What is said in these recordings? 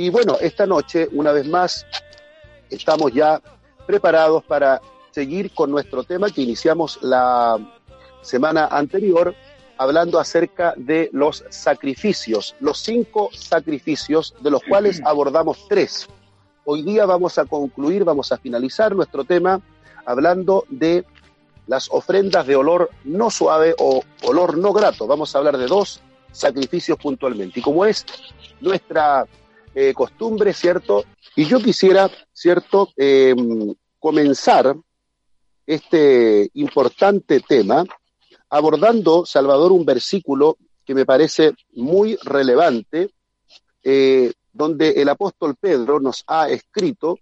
Y bueno, esta noche, una vez más, estamos ya preparados para seguir con nuestro tema que iniciamos la semana anterior, hablando acerca de los sacrificios, los cinco sacrificios, de los cuales abordamos tres. Hoy día vamos a concluir, vamos a finalizar nuestro tema hablando de las ofrendas de olor no suave o olor no grato. Vamos a hablar de dos sacrificios puntualmente. Y como es nuestra eh, costumbre, ¿cierto? Y yo quisiera, ¿cierto?, em, comenzar este importante tema abordando, Salvador, un versículo que me parece muy relevante, eh, donde el apóstol Pedro nos ha escrito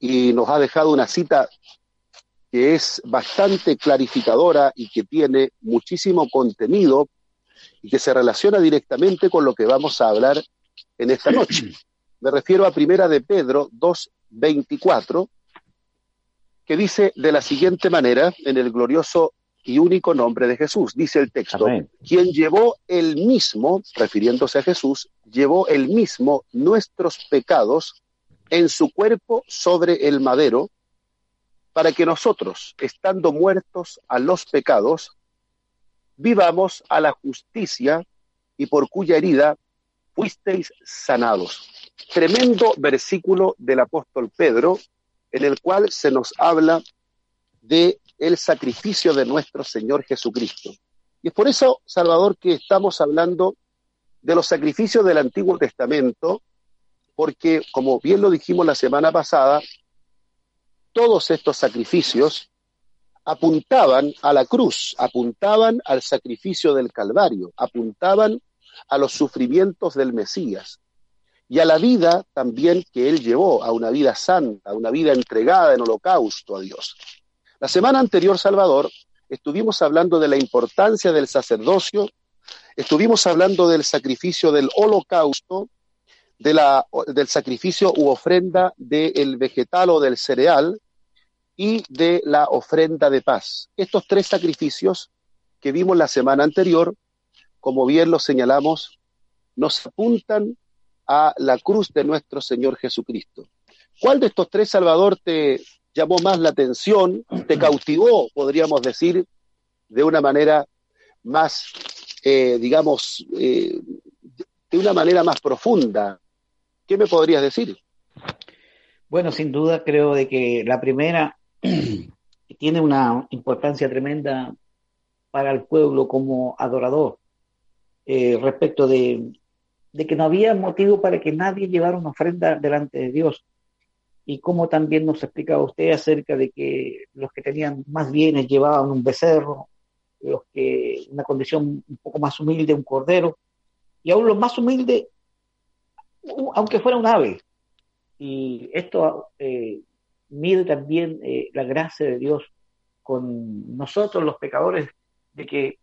y nos ha dejado una cita que es bastante clarificadora y que tiene muchísimo contenido y que se relaciona directamente con lo que vamos a hablar en esta noche. Me refiero a Primera de Pedro 2.24, que dice de la siguiente manera, en el glorioso y único nombre de Jesús, dice el texto, quien llevó el mismo, refiriéndose a Jesús, llevó el mismo nuestros pecados en su cuerpo sobre el madero, para que nosotros, estando muertos a los pecados, vivamos a la justicia y por cuya herida fuisteis sanados. Tremendo versículo del apóstol Pedro, en el cual se nos habla de el sacrificio de nuestro Señor Jesucristo. Y es por eso, Salvador, que estamos hablando de los sacrificios del Antiguo Testamento, porque, como bien lo dijimos la semana pasada, todos estos sacrificios apuntaban a la cruz, apuntaban al sacrificio del Calvario, apuntaban a los sufrimientos del Mesías y a la vida también que él llevó, a una vida santa, a una vida entregada en holocausto a Dios. La semana anterior, Salvador, estuvimos hablando de la importancia del sacerdocio, estuvimos hablando del sacrificio del holocausto, del sacrificio u ofrenda del vegetal o del cereal, y de la ofrenda de paz. Estos tres sacrificios que vimos la semana anterior, como bien lo señalamos, nos apuntan a la cruz de nuestro Señor Jesucristo. ¿Cuál de estos tres, Salvador, te llamó más la atención, te cautivó, podríamos decir, de una manera más, eh, digamos, eh, de una manera más profunda? ¿Qué me podrías decir? Bueno, sin duda creo de que la primera tiene una importancia tremenda para el pueblo como adorador eh, respecto de, que no había motivo para que nadie llevara una ofrenda delante de Dios. Y como también nos explicaba usted acerca de que los que tenían más bienes llevaban un becerro, los que una condición un poco más humilde, un cordero, y aún los más humildes, aunque fuera un ave. Y esto eh, mide también eh, la gracia de Dios con nosotros los pecadores, de que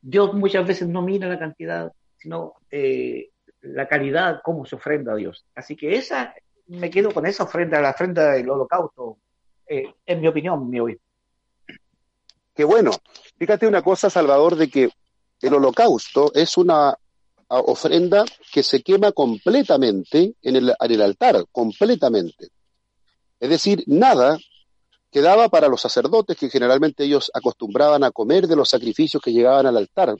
Dios muchas veces no mira la cantidad, sino eh, la calidad, cómo se ofrenda a Dios. Así que esa, me quedo con esa ofrenda, la ofrenda del holocausto, eh, en mi opinión, mi oído. Qué bueno. Fíjate una cosa, Salvador, de que el holocausto es una ofrenda que se quema completamente en el, en el altar, completamente. Es decir, nada quedaba para los sacerdotes que generalmente ellos acostumbraban a comer de los sacrificios que llegaban al altar.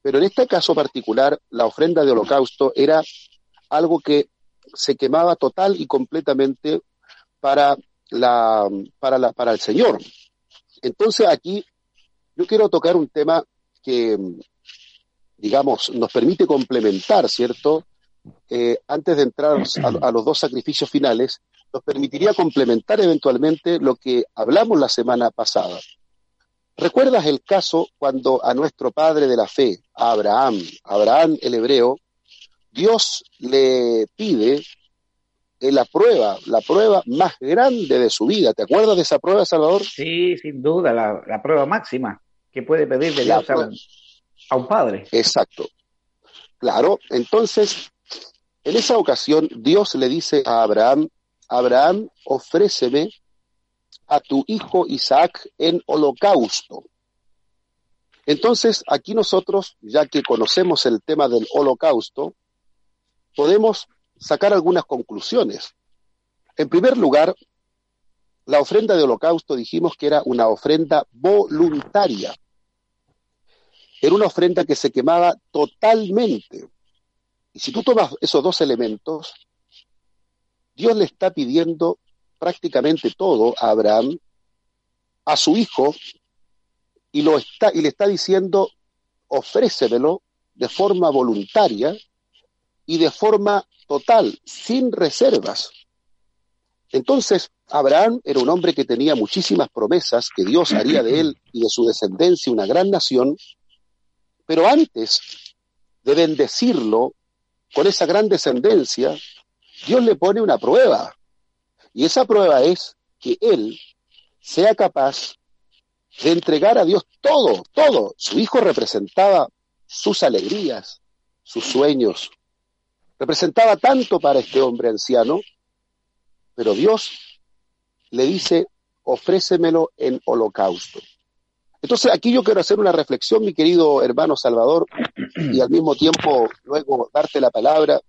Pero en este caso particular, la ofrenda de holocausto era algo que se quemaba total y completamente para, la, para, la, para el Señor. Entonces aquí yo quiero tocar un tema que, digamos, nos permite complementar, ¿cierto? Eh, antes de entrar a, los dos sacrificios finales, nos permitiría complementar eventualmente lo que hablamos la semana pasada. ¿Recuerdas el caso cuando a nuestro padre de la fe, a Abraham, Abraham el hebreo, Dios le pide la prueba, la prueba más grande de su vida? ¿Te acuerdas de esa prueba, Salvador? Sí, sin duda, la, prueba máxima que puede pedirle Dios a un, a un padre. Exacto. Claro, entonces, en esa ocasión, Dios le dice a Abraham, Abraham, ofréceme a tu hijo Isaac en holocausto. Entonces, aquí nosotros, ya que conocemos el tema del holocausto, podemos sacar algunas conclusiones. En primer lugar, la ofrenda de holocausto dijimos que era una ofrenda voluntaria. Era una ofrenda que se quemaba totalmente. Y si tú tomas esos dos elementos, Dios le está pidiendo prácticamente todo a Abraham, a su hijo, y, lo está, y le está diciendo, ofrécemelo de forma voluntaria y de forma total, sin reservas. Entonces, Abraham era un hombre que tenía muchísimas promesas, que Dios haría de él y de su descendencia una gran nación, pero antes de bendecirlo con esa gran descendencia, Dios le pone una prueba. Y esa prueba es que él sea capaz de entregar a Dios todo, todo. Su hijo representaba sus alegrías, sus sueños. Representaba tanto para este hombre anciano, pero Dios le dice, ofrécemelo en holocausto. Entonces aquí yo quiero hacer una reflexión, mi querido hermano Salvador, y al mismo tiempo luego darte la palabra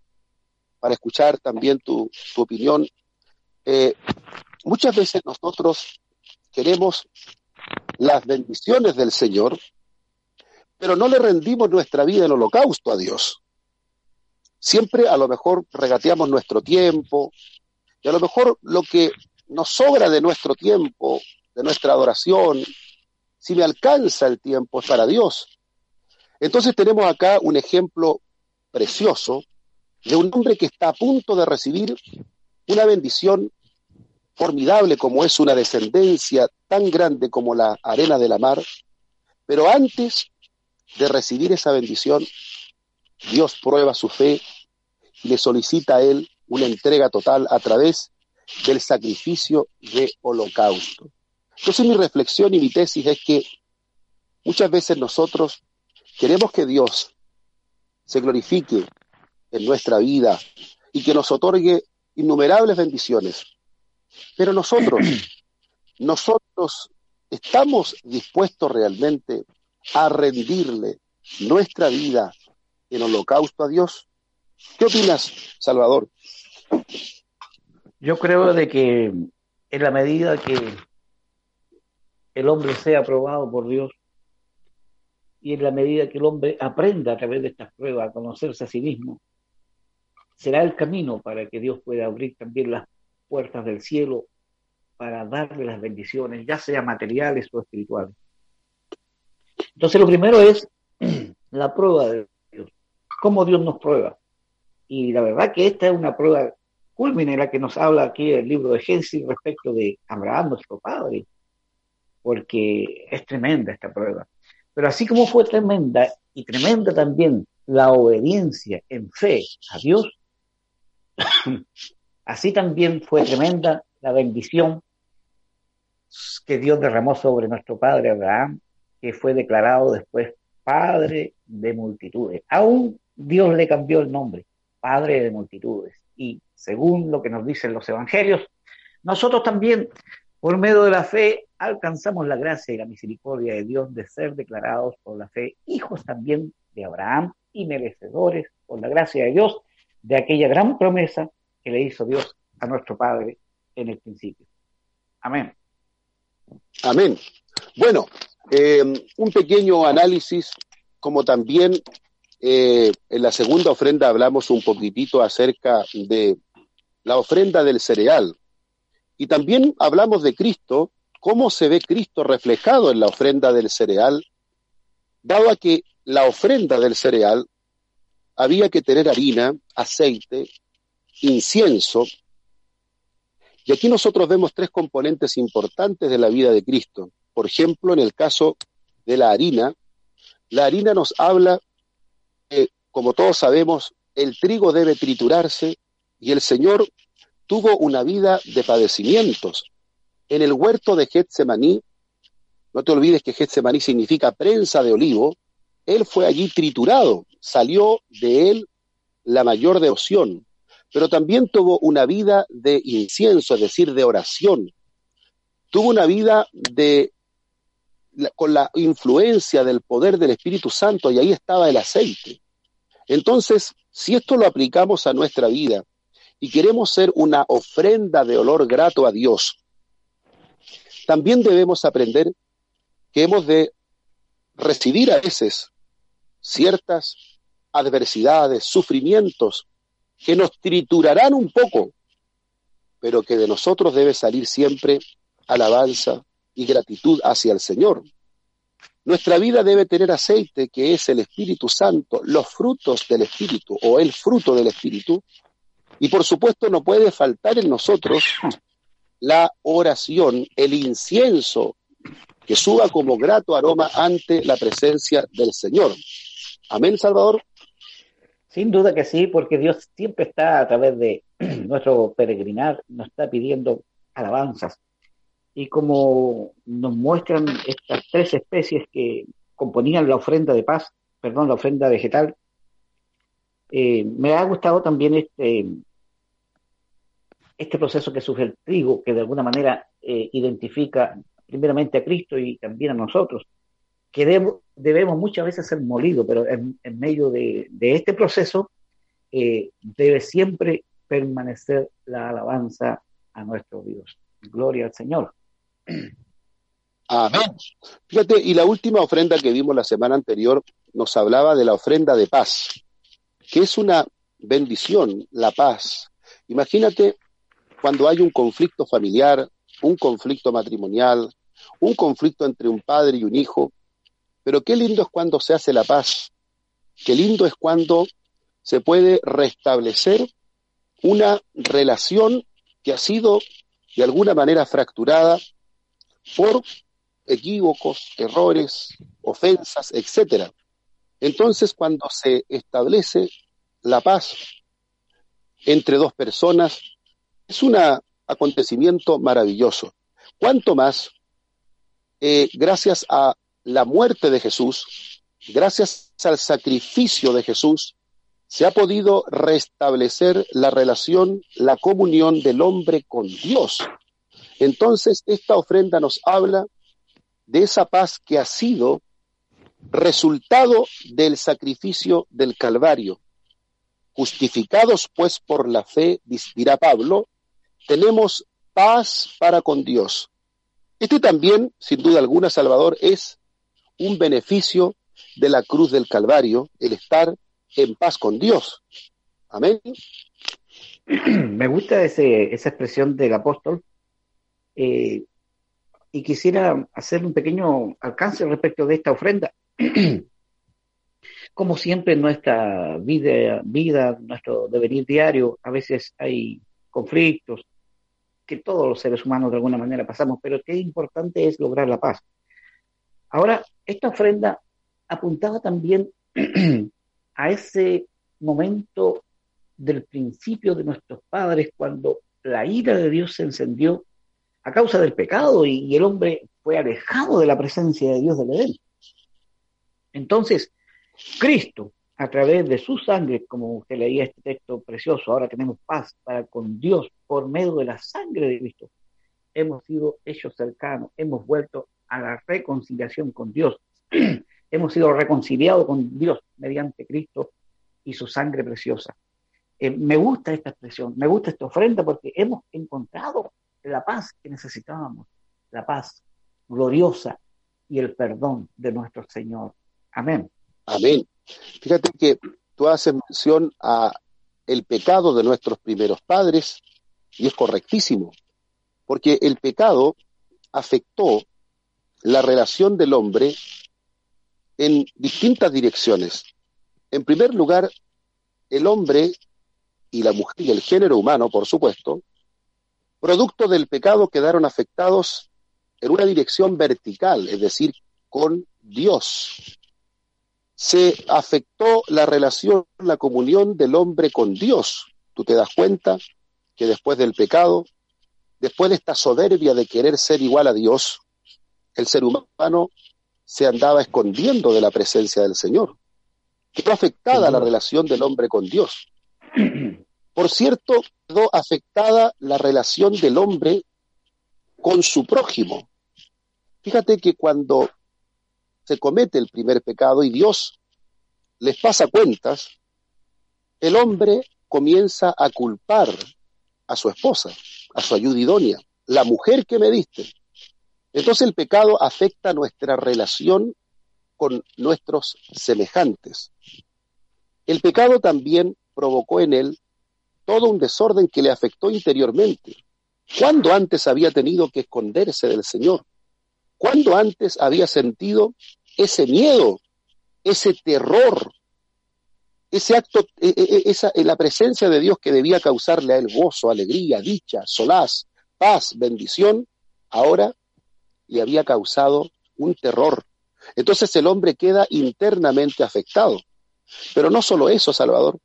para escuchar también tu, opinión. Eh, muchas veces nosotros queremos las bendiciones del Señor, pero no le rendimos nuestra vida en holocausto a Dios. Siempre a lo mejor regateamos nuestro tiempo y a lo mejor lo que nos sobra de nuestro tiempo, de nuestra adoración, si me alcanza el tiempo es para Dios. Entonces tenemos acá un ejemplo precioso de un hombre que está a punto de recibir una bendición formidable como es una descendencia tan grande como la arena de la mar, pero antes de recibir esa bendición, Dios prueba su fe y le solicita a él una entrega total a través del sacrificio de holocausto. Entonces mi reflexión y mi tesis es que muchas veces nosotros queremos que Dios se glorifique en nuestra vida y que nos otorgue innumerables bendiciones. Pero nosotros, nosotros estamos dispuestos realmente a rendirle nuestra vida en holocausto a Dios. ¿Qué opinas, Salvador? Yo creo de que en la medida que el hombre sea aprobado por Dios y en la medida que el hombre aprenda a través de estas pruebas a conocerse a sí mismo, será el camino para que Dios pueda abrir también las puertas del cielo para darle las bendiciones, ya sea materiales o espirituales. Entonces lo primero es la prueba de Dios, cómo Dios nos prueba. Y la verdad que esta es una prueba culmine la que nos habla aquí el libro de Génesis respecto de Abraham, nuestro padre, porque es tremenda esta prueba. Pero así como fue tremenda y tremenda también la obediencia en fe a Dios, así también fue tremenda la bendición que Dios derramó sobre nuestro padre Abraham, que fue declarado después padre de multitudes. Aún Dios le cambió el nombre, padre de multitudes. Y según lo que nos dicen los evangelios, nosotros también por medio de la fe alcanzamos la gracia y la misericordia de Dios de ser declarados por la fe hijos también de Abraham y merecedores por la gracia de Dios de aquella gran promesa que le hizo Dios a nuestro Padre en el principio. Amén. Amén. Bueno, eh, un pequeño análisis, como también eh, en la segunda ofrenda hablamos un poquitito acerca de la ofrenda del cereal, y también hablamos de Cristo, cómo se ve Cristo reflejado en la ofrenda del cereal, dado que la ofrenda del cereal había que tener harina, aceite, incienso. Y aquí nosotros vemos tres componentes importantes de la vida de Cristo. Por ejemplo, en el caso de la harina, la harina nos habla que, como todos sabemos, el trigo debe triturarse y el Señor tuvo una vida de padecimientos. En el huerto de Getsemaní, no te olvides que Getsemaní significa prensa de olivo, él fue allí triturado, salió de él la mayor devoción, pero también tuvo una vida de incienso, es decir, de oración. Tuvo una vida de con la influencia del poder del Espíritu Santo y ahí estaba el aceite. Entonces, Si esto lo aplicamos a nuestra vida y queremos ser una ofrenda de olor grato a Dios, también debemos aprender que hemos de recibir a veces ciertas adversidades, sufrimientos que nos triturarán un poco, pero que de nosotros debe salir siempre alabanza y gratitud hacia el Señor. Nuestra vida debe tener aceite, que es el Espíritu Santo, los frutos del Espíritu o el fruto del Espíritu. Y por supuesto no puede faltar en nosotros la oración, el incienso, que suba como grato aroma ante la presencia del Señor. Amén, Salvador. Sin duda que sí, porque Dios siempre está a través de nuestro peregrinar, nos está pidiendo alabanzas. Y como nos muestran estas tres especies que componían la ofrenda de paz, perdón, la ofrenda vegetal, eh, me ha gustado también este, este proceso que surge el trigo, que de alguna manera eh, identifica primeramente a Cristo y también a nosotros, que debemos muchas veces ser molidos, pero en, medio de, este proceso eh, debe siempre permanecer la alabanza a nuestro Dios. Gloria al Señor. Amén. Fíjate, y la última ofrenda que vimos la semana anterior nos hablaba de la ofrenda de paz, que es una bendición, la paz. Imagínate cuando hay un conflicto familiar, un conflicto matrimonial, un conflicto entre un padre y un hijo, pero qué lindo es cuando se hace la paz, qué lindo es cuando se puede restablecer una relación que ha sido de alguna manera fracturada por equívocos, errores, ofensas, etcétera. Entonces, cuando se establece la paz entre dos personas, es un acontecimiento maravilloso. Cuanto más, eh, gracias a la muerte de Jesús, gracias al sacrificio de Jesús, se ha podido restablecer la relación, la comunión del hombre con Dios. Entonces, esta ofrenda nos habla de esa paz que ha sido resultado del sacrificio del Calvario. Justificados pues por la fe, dirá Pablo, tenemos paz para con Dios. Este también, sin duda alguna, Salvador, es un beneficio de la cruz del Calvario, el estar en paz con Dios. Amén. Me gusta ese, esa expresión del apóstol eh, y quisiera hacer un pequeño alcance respecto de esta ofrenda. Como siempre en nuestra vida, vida, nuestro devenir diario, a veces hay conflictos que todos los seres humanos de alguna manera pasamos, pero qué importante es lograr la paz. Ahora, esta ofrenda apuntaba también a ese momento del principio de nuestros padres cuando la ira de Dios se encendió a causa del pecado y, el hombre fue alejado de la presencia de Dios del Edén. Entonces, Cristo, a través de su sangre, como usted leía este texto precioso, ahora tenemos paz para con Dios por medio de la sangre de Cristo. Hemos sido hechos cercanos, hemos vuelto a la reconciliación con Dios. hemos sido reconciliados con Dios mediante Cristo y su sangre preciosa. Eh, me gusta esta expresión, me gusta esta ofrenda porque hemos encontrado la paz que necesitábamos, la paz gloriosa y el perdón de nuestro Señor. Amén. Amén. Fíjate que tú haces mención a el pecado de nuestros primeros padres y es correctísimo, porque el pecado afectó la relación del hombre en distintas direcciones. En primer lugar, el hombre y la mujer y el género humano, por supuesto, producto del pecado quedaron afectados en una dirección vertical, es decir, con Dios. Se afectó la relación, la comunión del hombre con Dios. Tú te das cuenta que después del pecado, después de esta soberbia de querer ser igual a Dios, el ser humano se andaba escondiendo de la presencia del Señor. Quedó afectada la relación del hombre con Dios. Por cierto, quedó afectada la relación del hombre con su prójimo. Fíjate que cuando se comete el primer pecado y Dios les pasa cuentas, el hombre comienza a culpar a su esposa, a su ayuda idónea, la mujer que me diste. Entonces el pecado afecta nuestra relación con nuestros semejantes. El pecado también provocó en él todo un desorden que le afectó interiormente. ¿Cuándo antes había tenido que esconderse del Señor? ¿Cuándo antes había sentido ese miedo, ese terror, ese acto, e, e, e, esa, la presencia de Dios que debía causarle a él gozo, alegría, dicha, solaz, paz, bendición, ahora le había causado un terror. Entonces el hombre queda internamente afectado. Pero no solo eso, Salvador.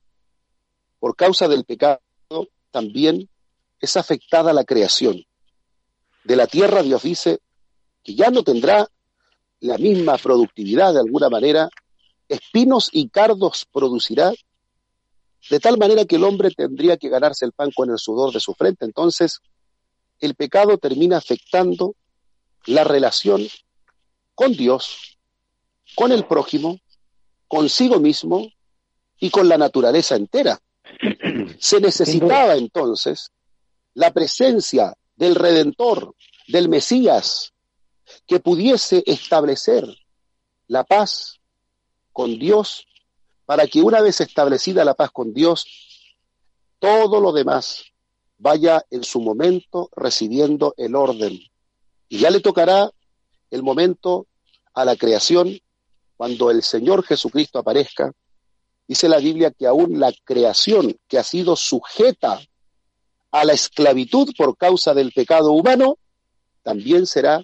Por causa del pecado también es afectada la creación. De la tierra Dios dice que ya no tendrá la misma productividad de alguna manera, espinos y cardos producirá, de tal manera que el hombre tendría que ganarse el pan con el sudor de su frente. Entonces, el pecado termina afectando la relación con Dios, con el prójimo, consigo mismo y con la naturaleza entera. Se necesitaba entonces la presencia del Redentor, del Mesías, que pudiese establecer la paz con Dios, para que una vez establecida la paz con Dios, todo lo demás vaya en su momento recibiendo el orden. Y ya le tocará el momento a la creación cuando el Señor Jesucristo aparezca. Dice la Biblia que aún la creación que ha sido sujeta a la esclavitud por causa del pecado humano, también será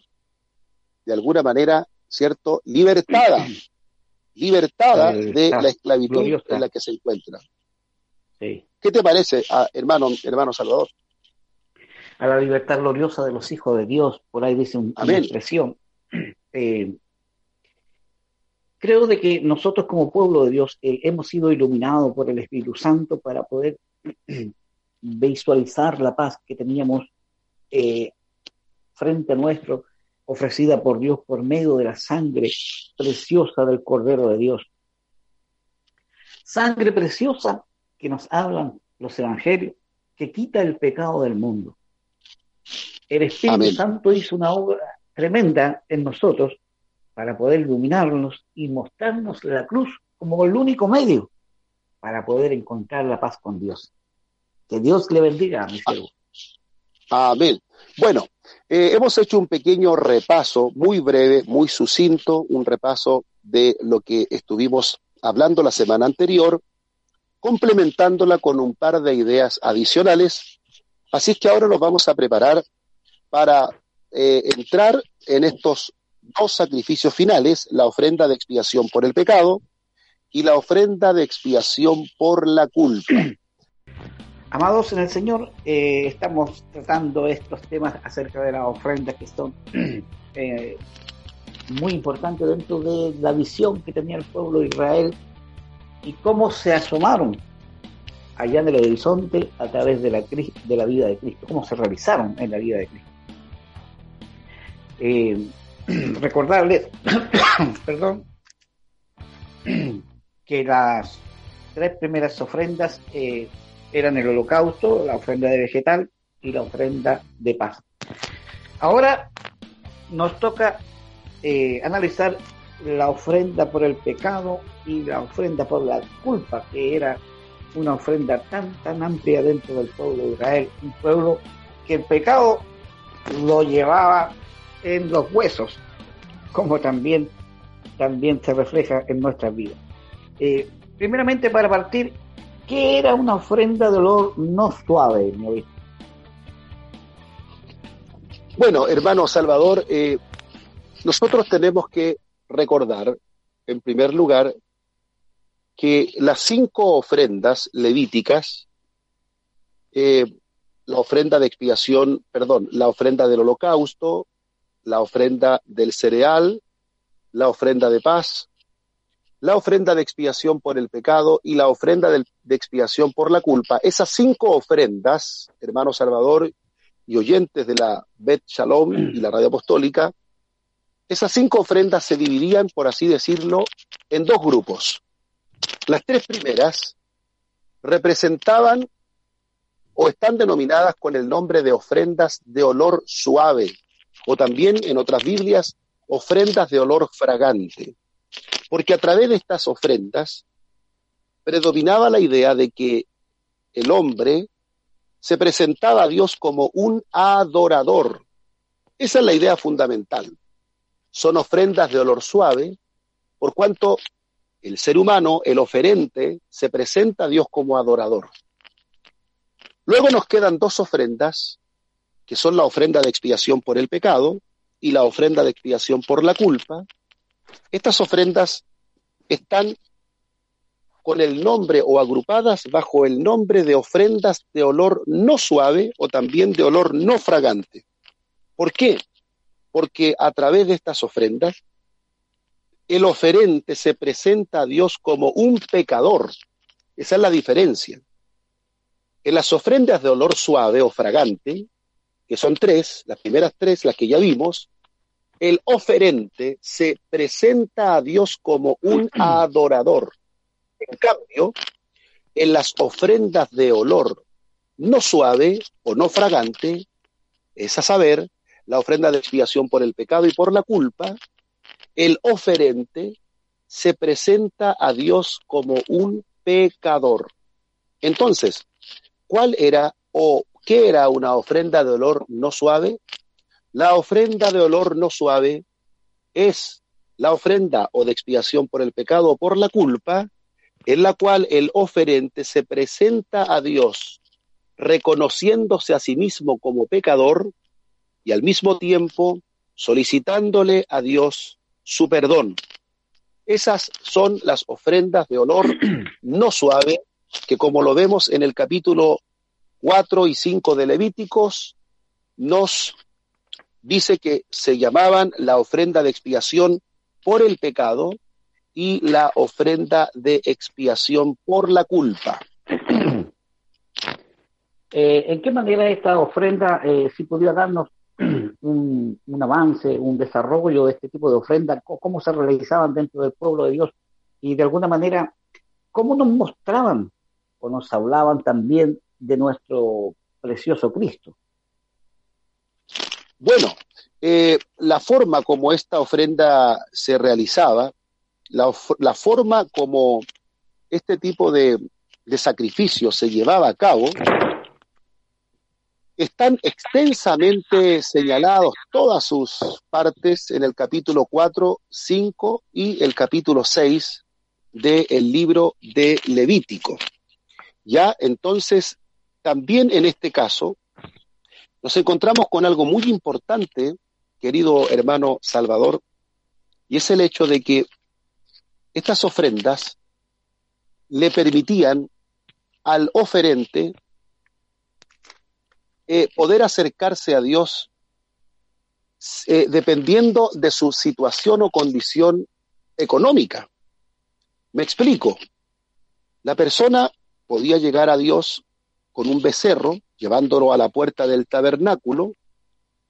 de alguna manera, ¿cierto?, libertada, libertada de la esclavitud en la que se encuentra. ¿Qué te parece, ah, hermano, hermano Salvador? A la libertad gloriosa de los hijos de Dios, por ahí dice una expresión. Eh, creo de que nosotros como pueblo de Dios eh, hemos sido iluminados por el Espíritu Santo para poder visualizar la paz que teníamos eh, frente a nuestro, ofrecida por Dios por medio de la sangre preciosa del Cordero de Dios. Sangre preciosa que nos hablan los evangelios, que quita el pecado del mundo. El Espíritu Santo hizo una obra tremenda en nosotros para poder iluminarnos y mostrarnos la cruz como el único medio para poder encontrar la paz con Dios. Que Dios le bendiga, mi siervo. Amén. Bueno, eh, hemos hecho un pequeño repaso, muy breve, muy sucinto, un repaso de lo que estuvimos hablando la semana anterior, complementándola con un par de ideas adicionales. Así es que ahora nos vamos a preparar para eh, entrar en estos dos sacrificios finales, la ofrenda de expiación por el pecado y la ofrenda de expiación por la culpa. Amados en el Señor, eh, estamos tratando estos temas acerca de las ofrendas que son eh, muy importantes dentro de la visión que tenía el pueblo de Israel y cómo se asomaron allá en el horizonte a través de la, de la vida de Cristo, cómo se realizaron en la vida de Cristo. Eh, recordarles, perdón, que las tres primeras ofrendas eh, eran el holocausto, la ofrenda de vegetal y la ofrenda de paz. Ahora nos toca eh, analizar la ofrenda por el pecado y la ofrenda por la culpa, que era una ofrenda tan, tan amplia dentro del pueblo de Israel, un pueblo que el pecado lo llevaba en los huesos, como también, también se refleja en nuestras vidas. Eh, primeramente, para partir, ¿qué era una ofrenda de olor no suave, mi Bueno, hermano Salvador, eh, nosotros tenemos que recordar, en primer lugar, que las cinco ofrendas levíticas, eh, la ofrenda de expiación, perdón, la ofrenda del holocausto, la ofrenda del cereal, la ofrenda de paz, la ofrenda de expiación por el pecado y la ofrenda de expiación por la culpa. Esas cinco ofrendas, hermano Salvador y oyentes de la Bet Shalom y la radio apostólica, esas cinco ofrendas se dividían, por así decirlo, en dos grupos. Las tres primeras representaban o están denominadas con el nombre de ofrendas de olor suave, o también en otras Biblias, ofrendas de olor fragante. Porque a través de estas ofrendas predominaba la idea de que el hombre se presentaba a Dios como un adorador. Esa es la idea fundamental. Son ofrendas de olor suave, por cuanto el ser humano, el oferente, se presenta a Dios como adorador. Luego nos quedan dos ofrendas, que son la ofrenda de expiación por el pecado y la ofrenda de expiación por la culpa. Estas ofrendas están con el nombre o agrupadas bajo el nombre de ofrendas de olor no suave o también de olor no fragante. ¿Por qué? Porque a través de estas ofrendas el oferente se presenta a Dios como un pecador. Esa es la diferencia. En las ofrendas de olor suave o fragante, que son tres, las primeras tres, las que ya vimos, el oferente se presenta a Dios como un adorador. En cambio, en las ofrendas de olor no suave o no fragante, es a saber, la ofrenda de expiación por el pecado y por la culpa, el oferente se presenta a Dios como un pecador. Entonces, ¿Cuál era o qué era una ofrenda de olor no suave? La ofrenda de olor no suave es la ofrenda o de expiación por el pecado o por la culpa, en la cual el oferente se presenta a Dios reconociéndose a sí mismo como pecador y al mismo tiempo solicitándole a Dios su perdón. Esas son las ofrendas de olor no suave que como lo vemos en el capítulo 4 y 5 de Levíticos, nos dice que se llamaban la ofrenda de expiación por el pecado y la ofrenda de expiación por la culpa. Eh, ¿En qué manera esta ofrenda, eh, si podría darnos un, avance, un desarrollo de este tipo de ofrenda, cómo se realizaban dentro del pueblo de Dios y de alguna manera, cómo nos mostraban o nos hablaban también de nuestro precioso Cristo. Bueno, eh, la forma como esta ofrenda se realizaba, la, la forma como este tipo de, de sacrificio se llevaba a cabo, están extensamente señalados todas sus partes en el capítulo 4, 5 y el capítulo 6 del libro de Levítico. Ya, entonces, también en este caso, nos encontramos con algo muy importante, querido hermano Salvador, y es el hecho de que estas ofrendas le permitían al oferente eh, poder acercarse a Dios eh, dependiendo de su situación o condición económica. Me explico. La persona podía llegar a Dios con un becerro, llevándolo a la puerta del tabernáculo,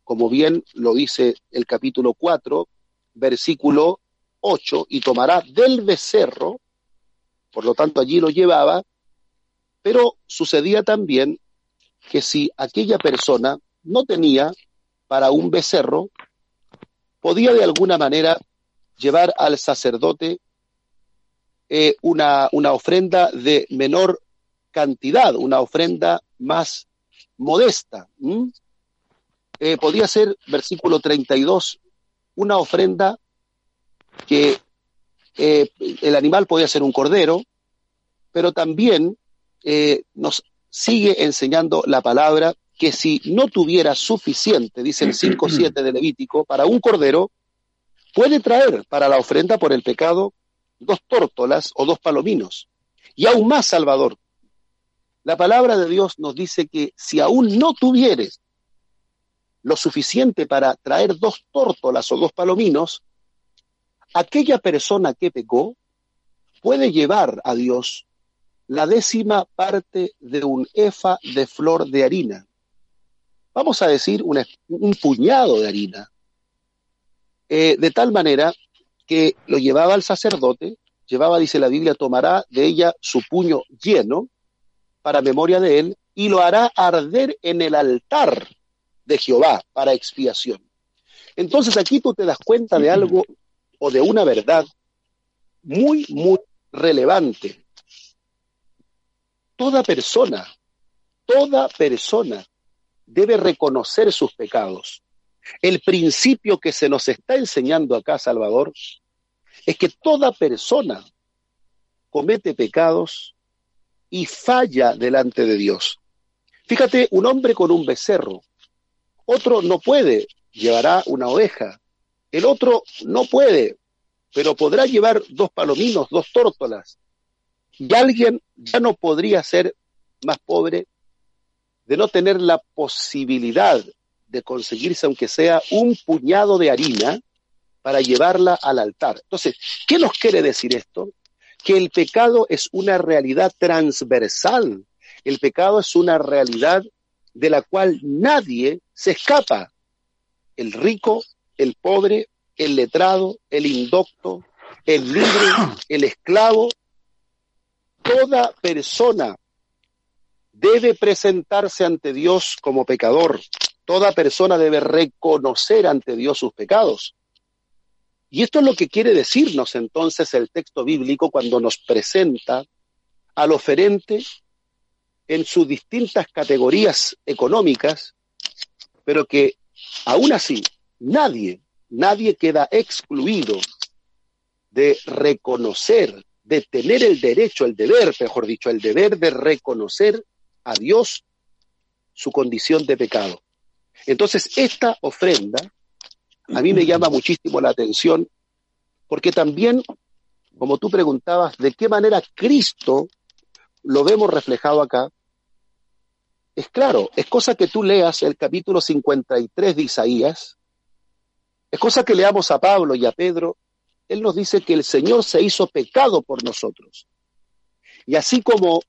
como bien lo dice el capítulo 4, versículo 8, y tomará del becerro, por lo tanto allí lo llevaba, pero sucedía también que si aquella persona no tenía para un becerro, podía de alguna manera llevar al sacerdote eh, una, una ofrenda de menor cantidad, una ofrenda más modesta. Eh, podía ser, versículo 32, una ofrenda que eh, el animal podía ser un cordero, pero también nos sigue enseñando la palabra que si no tuviera suficiente, dice el 5.7 de Levítico, para un cordero, puede traer para la ofrenda por el pecado dos tórtolas o dos palominos. Y aún más, Salvador, la palabra de Dios nos dice que si aún no tuvieres lo suficiente para traer dos tórtolas o dos palominos, aquella persona que pecó puede llevar a Dios la décima parte de un efa de flor de harina. Vamos a decir un puñado de harina. Eh, de tal manera que lo llevaba al sacerdote, llevaba, dice la Biblia, tomará de ella su puño lleno, para memoria de él y lo hará arder en el altar de Jehová para expiación. Entonces aquí tú te das cuenta de algo o de una verdad muy, muy relevante. Toda persona, toda persona debe reconocer sus pecados. El principio que se nos está enseñando acá, Salvador, es que toda persona comete pecados y falla delante de Dios. Fíjate, un hombre con un becerro, otro no puede, llevará una oveja, el otro no puede, pero podrá llevar dos palominos, dos tórtolas, y alguien ya no podría ser más pobre de no tener la posibilidad de conseguirse, aunque sea un puñado de harina, para llevarla al altar. Entonces, ¿qué nos quiere decir esto? Que el pecado es una realidad transversal. El pecado es una realidad de la cual nadie se escapa. El rico, el pobre, el letrado, el indocto, el libre, el esclavo, toda persona debe presentarse ante Dios como pecador. Toda persona debe reconocer ante Dios sus pecados. Y esto es lo que quiere decirnos entonces el texto bíblico cuando nos presenta al oferente en sus distintas categorías económicas, pero que aún así nadie, nadie queda excluido de reconocer, de tener el derecho, el deber, mejor dicho, el deber de reconocer a Dios su condición de pecado. Entonces, esta ofrenda a mí me llama muchísimo la atención porque también, como tú preguntabas, de qué manera Cristo lo vemos reflejado acá, es claro, es cosa que tú leas el capítulo 53 de Isaías, es cosa que leamos a Pablo y a Pedro, él nos dice que el Señor se hizo pecado por nosotros. Y así como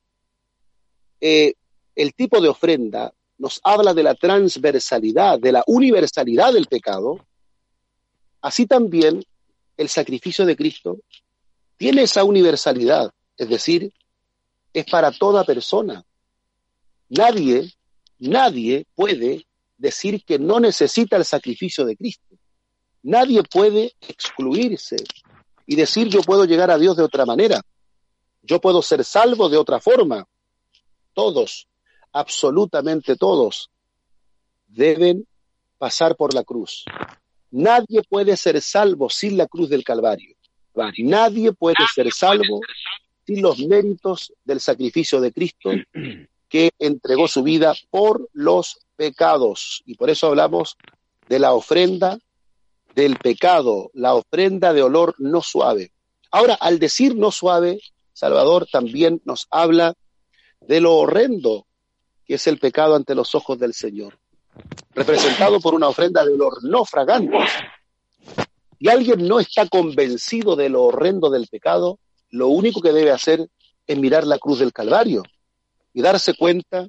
eh, el tipo de ofrenda nos habla de la transversalidad, de la universalidad del pecado, así también el sacrificio de Cristo tiene esa universalidad, es decir, es para toda persona. Nadie, nadie puede decir que no necesita el sacrificio de Cristo. Nadie puede excluirse y decir yo puedo llegar a Dios de otra manera. Yo puedo ser salvo de otra forma. Todos absolutamente todos, deben pasar por la cruz. Nadie puede ser salvo sin la cruz del Calvario. Nadie puede ser salvo sin los méritos del sacrificio de Cristo que entregó su vida por los pecados. Y por eso hablamos de la ofrenda del pecado, la ofrenda de olor no suave. Ahora, al decir no suave, Salvador también nos habla de lo horrendo que es el pecado ante los ojos del Señor, representado por una ofrenda de olor no fragante. Y alguien no está convencido de lo horrendo del pecado, lo único que debe hacer es mirar la cruz del Calvario y darse cuenta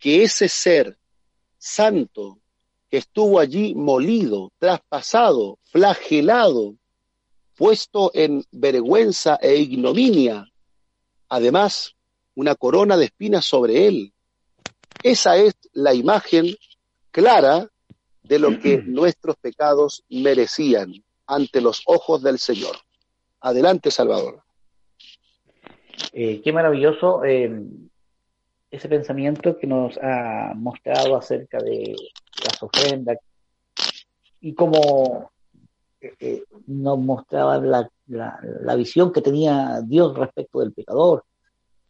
que ese ser santo estuvo allí molido, traspasado, flagelado, puesto en vergüenza e ignominia, además una corona de espinas sobre él, esa es la imagen clara de lo que nuestros pecados merecían ante los ojos del Señor. Adelante, Salvador. Eh, qué maravilloso eh, ese pensamiento que nos ha mostrado acerca de las ofrendas y cómo eh, nos mostraba la, la, visión que tenía Dios respecto del pecador,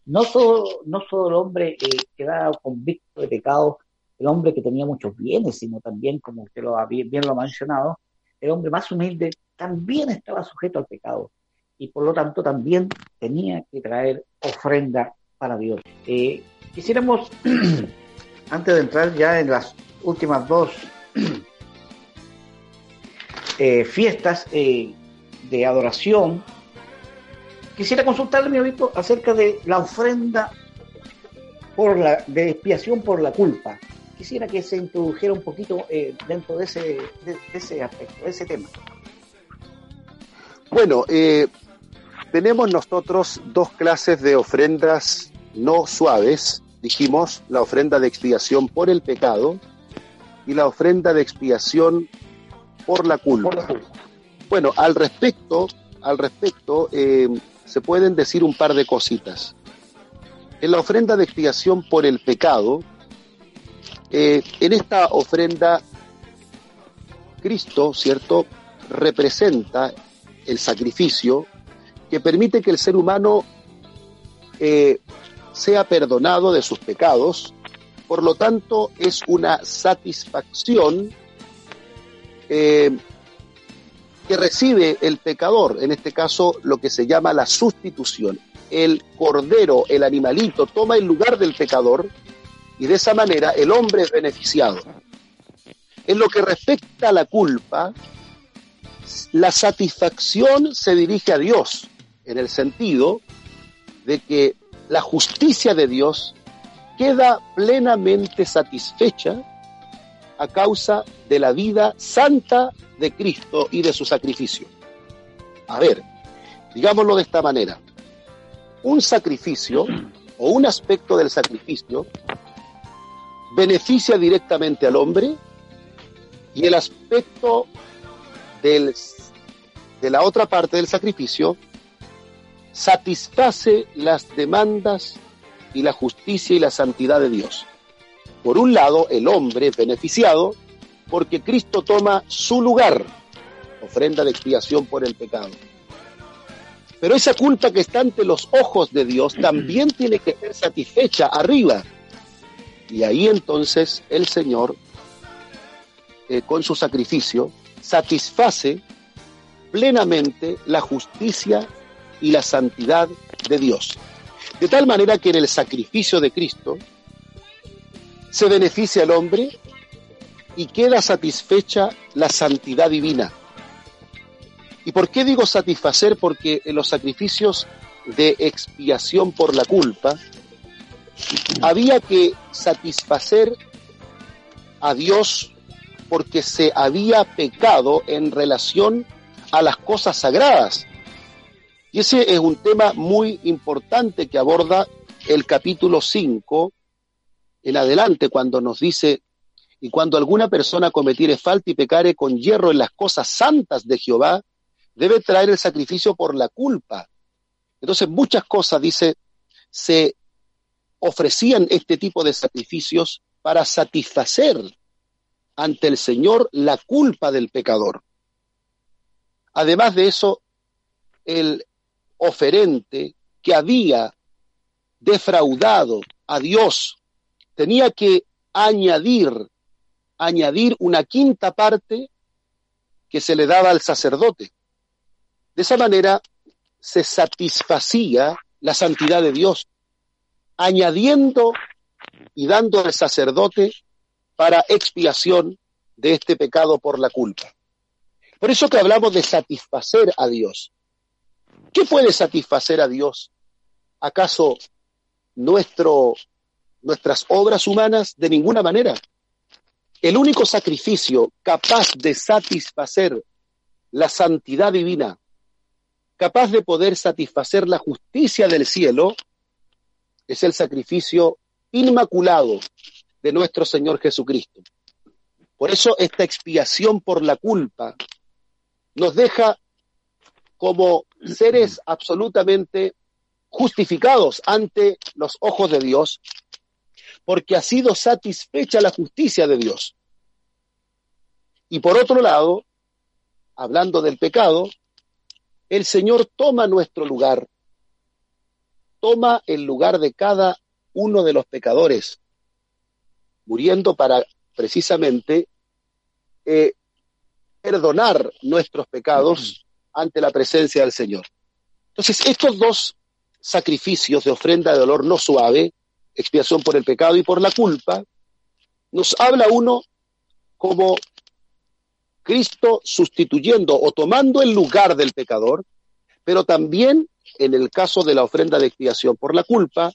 no solo, no solo el hombre eh, quedaba convicto de pecado, el hombre que tenía muchos bienes, sino también, como usted lo ha, bien, lo ha mencionado, el hombre más humilde también estaba sujeto al pecado y por lo tanto también tenía que traer ofrenda para Dios. Eh, quisiéramos, antes de entrar ya en las últimas dos eh, fiestas eh, de adoración, Quisiera consultarle, mi obispo, acerca de la ofrenda por la, de expiación por la culpa. Quisiera que se introdujera un poquito eh, dentro de ese, ese aspecto, de ese tema. Bueno, eh, tenemos nosotros dos clases de ofrendas no suaves dijimos, la ofrenda de expiación por el pecado y la ofrenda de expiación por la culpa. Bueno, al respecto, al respecto, eh, se pueden decir un par de cositas. En la ofrenda de expiación por el pecado, eh, en esta ofrenda, Cristo, ¿cierto?, representa el sacrificio que permite que el ser humano eh, sea perdonado de sus pecados, por lo tanto es una satisfacción eh, que recibe el pecador, en este caso lo que se llama la sustitución. El cordero, el animalito, toma el lugar del pecador y de esa manera el hombre es beneficiado. En lo que respecta a la culpa, la satisfacción se dirige a Dios, en el sentido de que la justicia de Dios queda plenamente satisfecha a causa de la vida santa de Cristo y de su sacrificio. A ver, digámoslo de esta manera. Un sacrificio o un aspecto del sacrificio beneficia directamente al hombre y el aspecto de la otra parte del sacrificio satisface las demandas y la justicia y la santidad de Dios. Por un lado, el hombre beneficiado porque Cristo toma su lugar, ofrenda de expiación por el pecado. Pero esa culpa que está ante los ojos de Dios también tiene que ser satisfecha arriba. Y ahí entonces el Señor, eh, con su sacrificio, satisface plenamente la justicia y la santidad de Dios. De tal manera que en el sacrificio de Cristo se beneficia al hombre y queda satisfecha la santidad divina. ¿Y por qué digo satisfacer? Porque en los sacrificios de expiación por la culpa había que satisfacer a Dios porque se había pecado en relación a las cosas sagradas. Y ese es un tema muy importante que aborda el capítulo 5 en adelante, cuando nos dice y cuando alguna persona cometiere falta y pecare con hierro en las cosas santas de Jehová, debe traer el sacrificio por la culpa. Entonces muchas cosas, dice, se ofrecían este tipo de sacrificios para satisfacer ante el Señor la culpa del pecador. Además de eso, el oferente que había defraudado a Dios tenía que añadir añadir una quinta parte que se le daba al sacerdote. De esa manera se satisfacía la santidad de Dios, añadiendo y dando al sacerdote para expiación de este pecado por la culpa. Por eso que hablamos de satisfacer a Dios. ¿Qué puede satisfacer a Dios? ¿Acaso nuestras obras humanas? De ninguna manera. El único sacrificio capaz de satisfacer la santidad divina, capaz de poder satisfacer la justicia del cielo, es el sacrificio inmaculado de nuestro Señor Jesucristo. Por eso esta expiación por la culpa nos deja como seres absolutamente justificados ante los ojos de Dios porque ha sido satisfecha la justicia de Dios. Y por otro lado, hablando del pecado, el Señor toma nuestro lugar, toma el lugar de cada uno de los pecadores, muriendo para precisamente eh, perdonar nuestros pecados ante la presencia del Señor. Entonces, estos dos sacrificios de ofrenda de dolor no suave expiación por el pecado y por la culpa, nos habla uno como Cristo sustituyendo o tomando el lugar del pecador, pero también en el caso de la ofrenda de expiación por la culpa,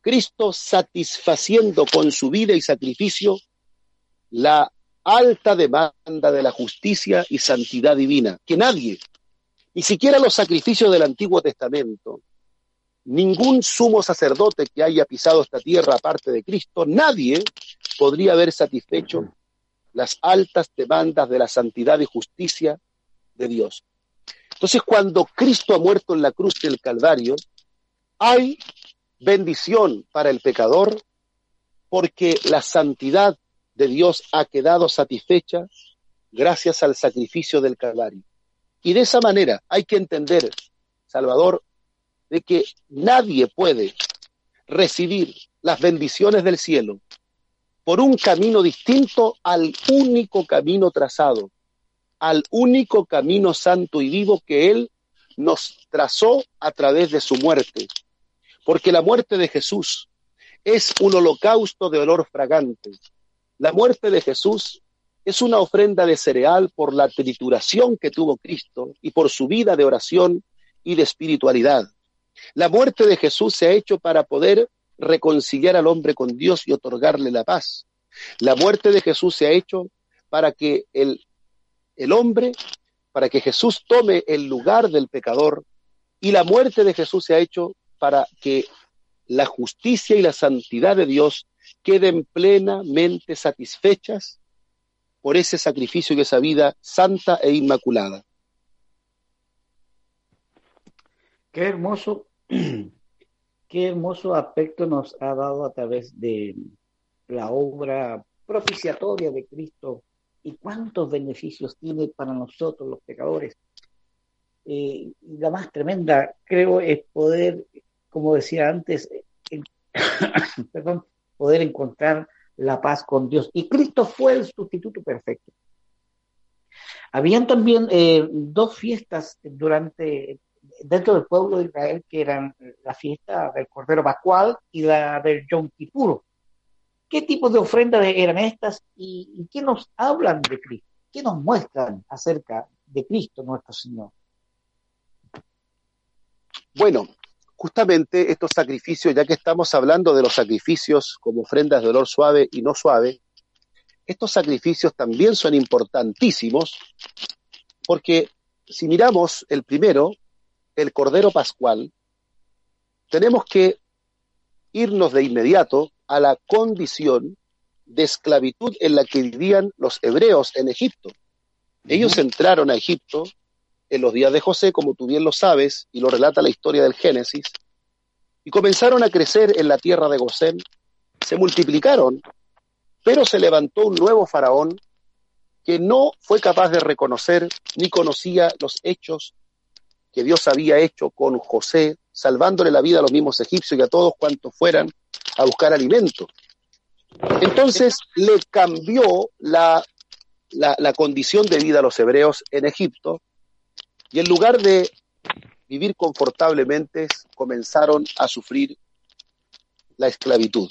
Cristo satisfaciendo con su vida y sacrificio la alta demanda de la justicia y santidad divina, que nadie, ni siquiera los sacrificios del Antiguo Testamento, ningún sumo sacerdote que haya pisado esta tierra aparte de Cristo, nadie podría haber satisfecho las altas demandas de la santidad y justicia de Dios. Entonces, cuando Cristo ha muerto en la cruz del Calvario, hay bendición para el pecador porque la santidad de Dios ha quedado satisfecha gracias al sacrificio del Calvario. Y de esa manera hay que entender, Salvador, de que nadie puede recibir las bendiciones del cielo por un camino distinto al único camino trazado, al único camino santo y vivo que Él nos trazó a través de su muerte. Porque la muerte de Jesús es un holocausto de olor fragante. La muerte de Jesús es una ofrenda de cereal por la trituración que tuvo Cristo y por su vida de oración y de espiritualidad. La muerte de Jesús se ha hecho para poder reconciliar al hombre con Dios y otorgarle la paz. La muerte de Jesús se ha hecho para que el, el hombre, para que Jesús tome el lugar del pecador, y la muerte de Jesús se ha hecho para que la justicia y la santidad de Dios queden plenamente satisfechas por ese sacrificio y esa vida santa e inmaculada. Qué hermoso qué hermoso aspecto nos ha dado a través de la obra propiciatoria de Cristo y cuántos beneficios tiene para nosotros los pecadores. Eh, la más tremenda, creo, es poder, como decía antes, perdón, poder encontrar la paz con Dios. Y Cristo fue el sustituto perfecto. Habían también eh, dos fiestas durante dentro del pueblo de Israel, que eran la fiesta del Cordero Pascual y la del Yom Kippur. ¿Qué tipo de ofrendas eran estas y, qué nos hablan de Cristo? ¿Qué nos muestran acerca de Cristo nuestro Señor? Bueno, justamente estos sacrificios, ya que estamos hablando de los sacrificios como ofrendas de olor suave y no suave, estos sacrificios también son importantísimos porque si miramos el primero, el Cordero Pascual, tenemos que irnos de inmediato a la condición de esclavitud en la que vivían los hebreos en Egipto. Ellos entraron a Egipto en los días de José, como tú bien lo sabes, y lo relata la historia del Génesis, y comenzaron a crecer en la tierra de Gosén, se multiplicaron, pero se levantó un nuevo faraón que no fue capaz de reconocer ni conocía los hechos que Dios había hecho con José, salvándole la vida a los mismos egipcios y a todos cuantos fueran a buscar alimento. Entonces le cambió la, la, condición de vida a los hebreos en Egipto y en lugar de vivir confortablemente comenzaron a sufrir la esclavitud.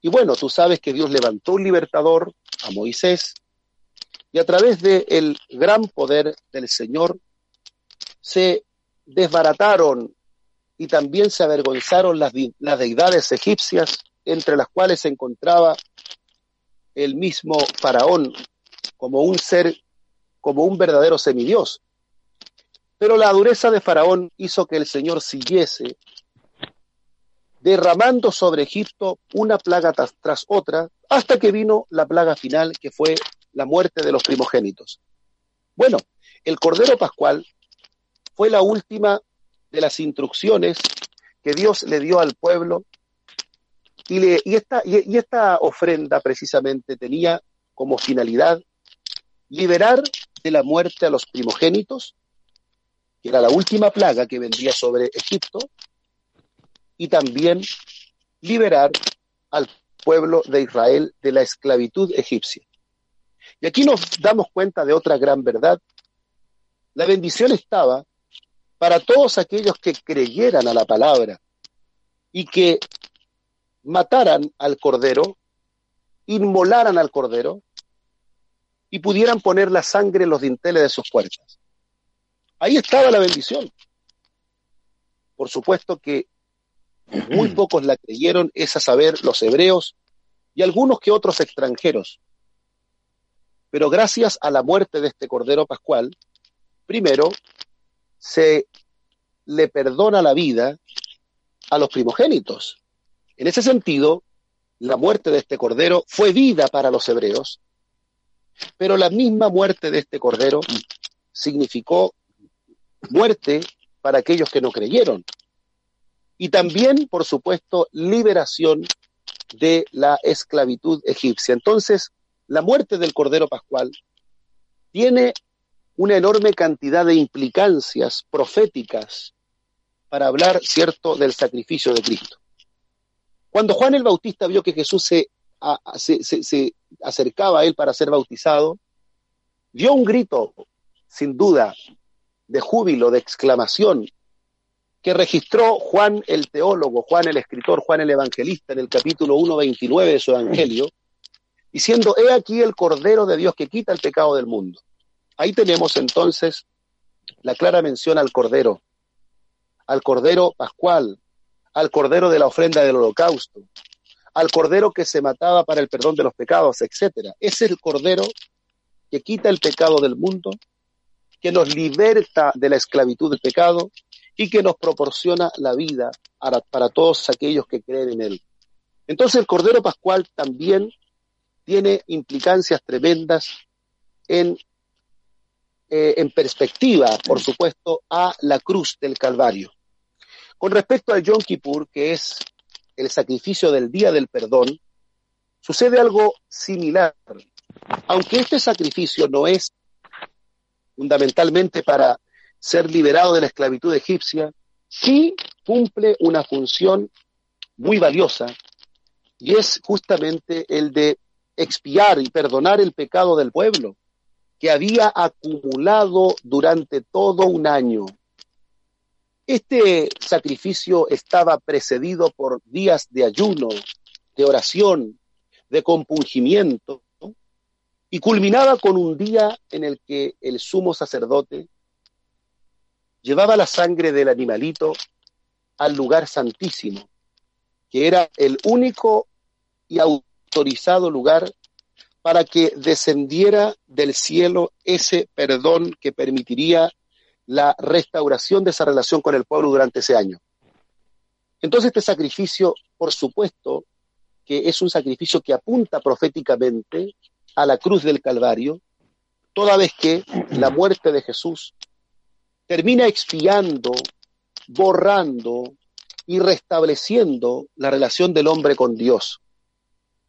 Y bueno, tú sabes que Dios levantó un libertador, a Moisés, y a través del gran poder del Señor se desbarataron y también se avergonzaron las, las deidades egipcias, entre las cuales se encontraba el mismo faraón como un ser, como un verdadero semidios. Pero la dureza de Faraón hizo que el Señor siguiese derramando sobre Egipto una plaga tras, otra, hasta que vino la plaga final, que fue la muerte de los primogénitos. Bueno, el Cordero Pascual fue la última de las instrucciones que Dios le dio al pueblo y, esta ofrenda precisamente tenía como finalidad liberar de la muerte a los primogénitos, que era la última plaga que vendría sobre Egipto, y también liberar al pueblo de Israel de la esclavitud egipcia. Y aquí nos damos cuenta de otra gran verdad. La bendición estaba para todos aquellos que creyeran a la palabra y que mataran al cordero, inmolaran al cordero y pudieran poner la sangre en los dinteles de sus puertas. Ahí estaba la bendición. Por supuesto que muy pocos la creyeron, es a saber, los hebreos y algunos que otros extranjeros. Pero gracias a la muerte de este Cordero Pascual, primero se le perdona la vida a los primogénitos. En ese sentido, la muerte de este cordero fue vida para los hebreos, pero la misma muerte de este cordero significó muerte para aquellos que no creyeron. Y también, por supuesto, liberación de la esclavitud egipcia. Entonces, la muerte del Cordero Pascual tiene una enorme cantidad de implicancias proféticas para hablar, cierto, del sacrificio de Cristo. Cuando Juan el Bautista vio que Jesús se, se, acercaba a él para ser bautizado, dio un grito, sin duda, de júbilo, de exclamación, que registró Juan el teólogo, Juan el escritor, Juan el evangelista en el capítulo 1.29 de su evangelio, diciendo, he aquí el Cordero de Dios que quita el pecado del mundo. Ahí tenemos entonces la clara mención al Cordero, al Cordero Pascual, al Cordero de la ofrenda del holocausto, al Cordero que se mataba para el perdón de los pecados, etc. Es el Cordero que quita el pecado del mundo, que nos liberta de la esclavitud del pecado y que nos proporciona la vida para, todos aquellos que creen en Él. Entonces el Cordero Pascual también tiene implicancias tremendas en, eh, en perspectiva, por supuesto, a la cruz del Calvario. Con respecto al Yom Kippur, que es el sacrificio del Día del Perdón, sucede algo similar. Aunque este sacrificio no es fundamentalmente para ser liberado de la esclavitud egipcia, sí cumple una función muy valiosa y es justamente el de expiar y perdonar el pecado del pueblo que había acumulado durante todo un año. Este sacrificio estaba precedido por días de ayuno, de oración, de compungimiento, y culminaba con un día en el que el sumo sacerdote llevaba la sangre del animalito al lugar santísimo, que era el único y autorizado lugar para que descendiera del cielo ese perdón que permitiría la restauración de esa relación con el pueblo durante ese año. Entonces este sacrificio, por supuesto, que es un sacrificio que apunta proféticamente a la cruz del Calvario, toda vez que la muerte de Jesús termina expiando, borrando y restableciendo la relación del hombre con Dios.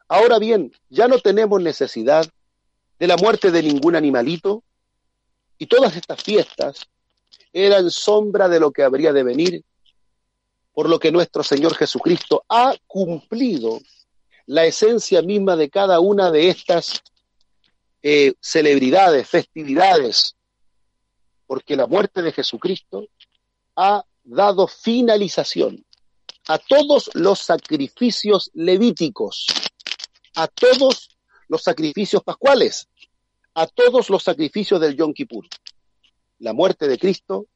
Ahora bien, ya no tenemos necesidad de la muerte de ningún animalito y todas estas fiestas eran sombra de lo que habría de venir, por lo que nuestro Señor Jesucristo ha cumplido la esencia misma de cada una de estas eh, celebridades, festividades, porque la muerte de Jesucristo ha dado finalización a todos los sacrificios levíticos, a todos los sacrificios pascuales, a todos los sacrificios del Yom Kippur. La muerte de Cristo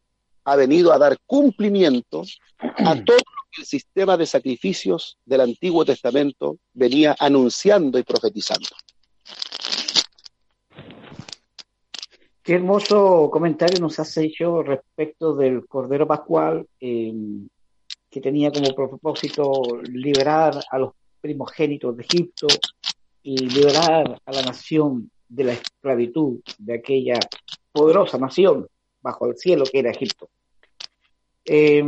ha venido a dar cumplimiento a todo lo que el sistema de sacrificios del Antiguo Testamento venía anunciando y profetizando. Qué hermoso comentario nos has hecho respecto del Cordero Pascual, eh, que tenía como propósito liberar a los primogénitos de Egipto y liberar a la nación de la esclavitud de aquella poderosa nación bajo el cielo que era Egipto. Eh,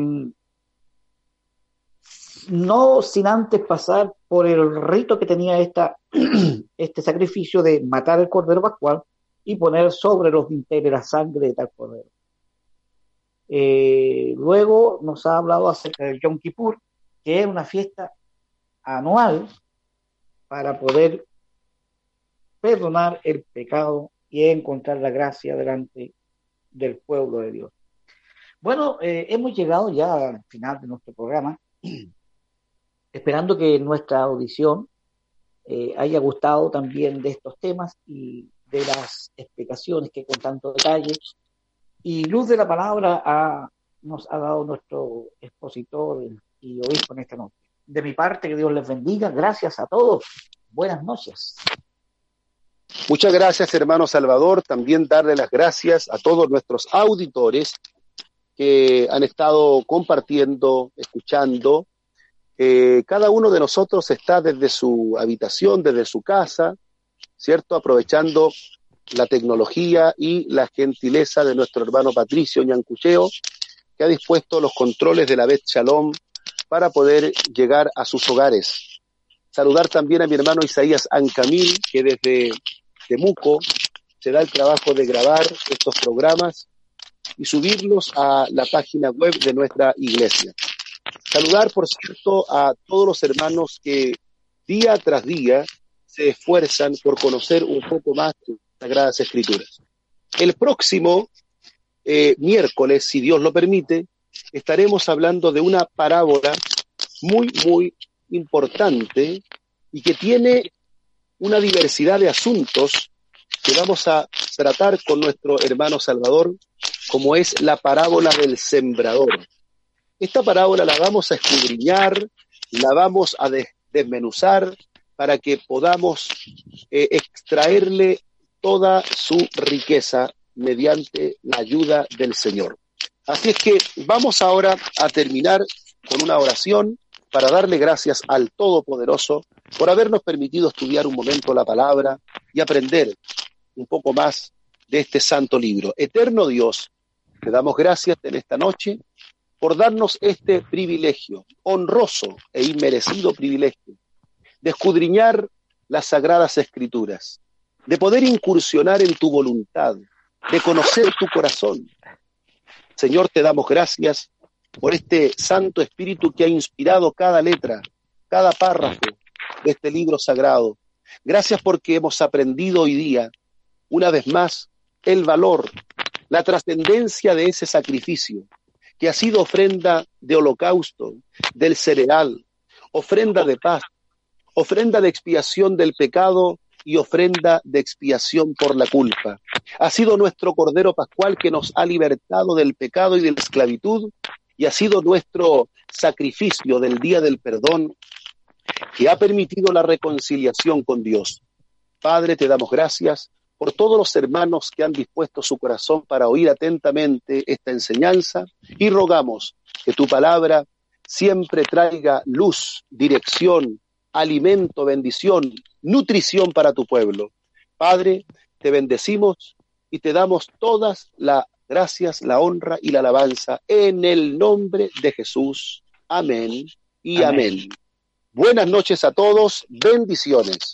no sin antes pasar por el rito que tenía esta, este sacrificio de matar el Cordero Pascual, y poner sobre los dinteles la sangre de tal cordero. Eh, luego nos ha hablado acerca del Yom Kippur, que es una fiesta anual para poder perdonar el pecado y encontrar la gracia delante del pueblo de Dios. Bueno, eh, hemos llegado ya al final de nuestro programa, esperando que nuestra audición eh, haya gustado también de estos temas y de las explicaciones que con tanto detalle y luz de la palabra nos ha dado nuestro expositor y obispo en esta noche. De mi parte, que Dios les bendiga. Gracias a todos. Buenas noches. Muchas gracias, hermano Salvador. También darle las gracias a todos nuestros auditores que han estado compartiendo, escuchando Eh, cada uno de nosotros está desde su habitación, desde su casa, ¿cierto? Aprovechando la tecnología y la gentileza de nuestro hermano Patricio Ñancucheo, que ha dispuesto los controles de la Bet Shalom para poder llegar a sus hogares. Saludar también a mi hermano Isaías Ancamil, que desde Temuco se da el trabajo de grabar estos programas y subirlos a la página web de nuestra iglesia. Saludar, por cierto, a todos los hermanos que día tras día se esfuerzan por conocer un poco más las Sagradas Escrituras. El próximo eh, miércoles, si Dios lo permite, estaremos hablando de una parábola muy, muy importante y que tiene una diversidad de asuntos que vamos a tratar con nuestro hermano Salvador, como es la parábola del sembrador. Esta parábola la vamos a escudriñar, la vamos a desmenuzar para que podamos eh, extraerle toda su riqueza mediante la ayuda del Señor. Así es que vamos ahora a terminar con una oración para darle gracias al Todopoderoso por habernos permitido estudiar un momento la palabra y aprender un poco más de este santo libro. Eterno Dios, te damos gracias en esta noche por darnos este privilegio, honroso e inmerecido privilegio, de escudriñar las sagradas escrituras, de poder incursionar en tu voluntad, de conocer tu corazón. Señor, te damos gracias por este Santo Espíritu que ha inspirado cada letra, cada párrafo de este libro sagrado. Gracias porque hemos aprendido hoy día, una vez más, el valor, la trascendencia de ese sacrificio, que ha sido ofrenda de holocausto, del cereal, ofrenda de paz, ofrenda de expiación del pecado y ofrenda de expiación por la culpa. Ha sido nuestro Cordero Pascual que nos ha libertado del pecado y de la esclavitud y ha sido nuestro sacrificio del día del perdón que ha permitido la reconciliación con Dios. Padre, te damos gracias por todos los hermanos que han dispuesto su corazón para oír atentamente esta enseñanza y rogamos que tu palabra siempre traiga luz, dirección, alimento, bendición, nutrición para tu pueblo. Padre, te bendecimos y te damos todas las gracias, la honra y la alabanza en el nombre de Jesús. Amén y amén. amén. Buenas noches a todos, bendiciones.